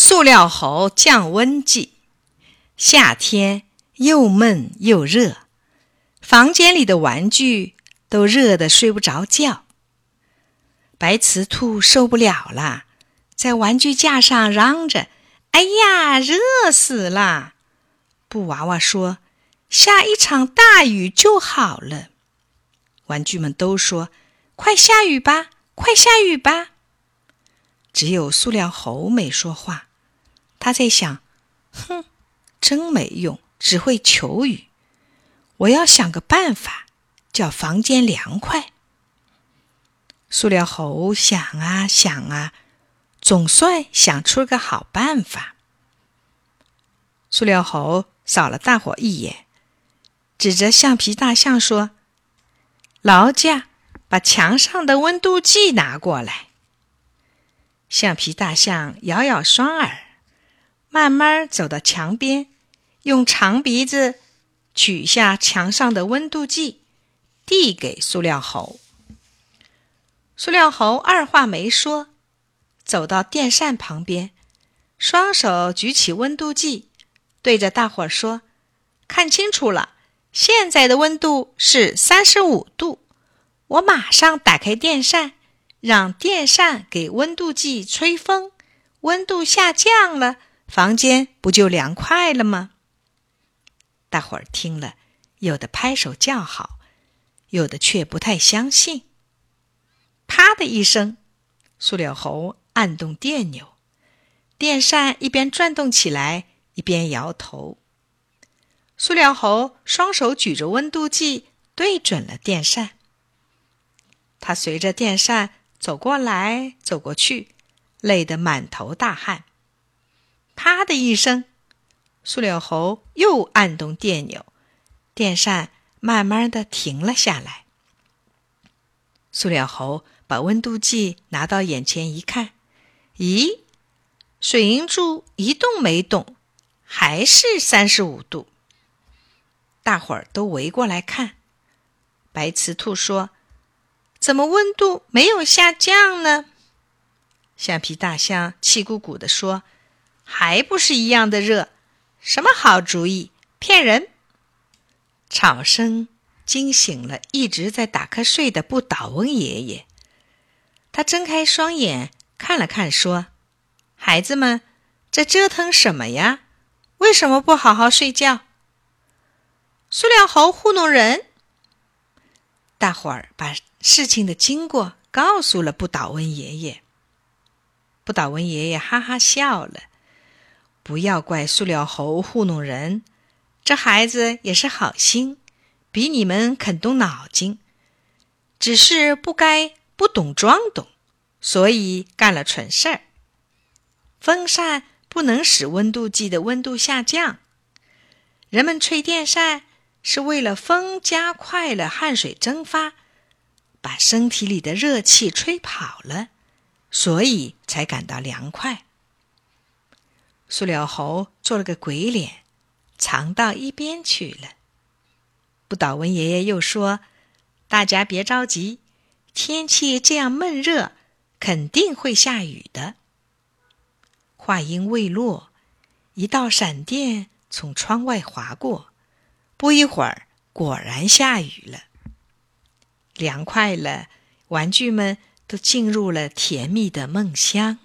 塑料猴降温记。夏天又闷又热，房间里的玩具都热得睡不着觉。白瓷兔受不了了，在玩具架上嚷着：“哎呀，热死了！”布娃娃说：“下一场大雨就好了。”玩具们都说：“快下雨吧，快下雨吧！”只有塑料猴没说话。他在想：“哼，真没用，只会求雨。我要想个办法，叫房间凉快。”塑料猴想啊想啊，总算想出个好办法。塑料猴扫了大伙一眼，指着橡皮大象说：“劳驾，把墙上的温度计拿过来。”橡皮大象摇摇双耳。慢慢走到墙边，用长鼻子取下墙上的温度计，递给塑料猴。塑料猴二话没说，走到电扇旁边，双手举起温度计，对着大伙儿说：“看清楚了，现在的温度是三十五度。我马上打开电扇，让电扇给温度计吹风，温度下降了。”房间不就凉快了吗？大伙儿听了，有的拍手叫好，有的却不太相信。啪的一声，塑料猴按动电钮，电扇一边转动起来，一边摇头。塑料猴双手举着温度计，对准了电扇。他随着电扇走过来走过去，累得满头大汗。啪的一声，塑料猴又按动电钮，电扇慢慢的停了下来。塑料猴把温度计拿到眼前一看，咦，水银柱一动没动，还是三十五度。大伙儿都围过来看，白瓷兔说：“怎么温度没有下降呢？”橡皮大象气鼓鼓的说。还不是一样的热，什么好主意？骗人！吵声惊醒了一直在打瞌睡的不倒翁爷爷。他睁开双眼看了看，说：“孩子们，在折腾什么呀？为什么不好好睡觉？”塑料猴糊弄人。大伙儿把事情的经过告诉了不倒翁爷爷。不倒翁爷爷哈哈笑了。不要怪塑料猴糊弄人，这孩子也是好心，比你们肯动脑筋，只是不该不懂装懂，所以干了蠢事儿。风扇不能使温度计的温度下降，人们吹电扇是为了风加快了汗水蒸发，把身体里的热气吹跑了，所以才感到凉快。塑料猴做了个鬼脸，藏到一边去了。不倒翁爷爷又说：“大家别着急，天气这样闷热，肯定会下雨的。”话音未落，一道闪电从窗外划过，不一会儿，果然下雨了。凉快了，玩具们都进入了甜蜜的梦乡。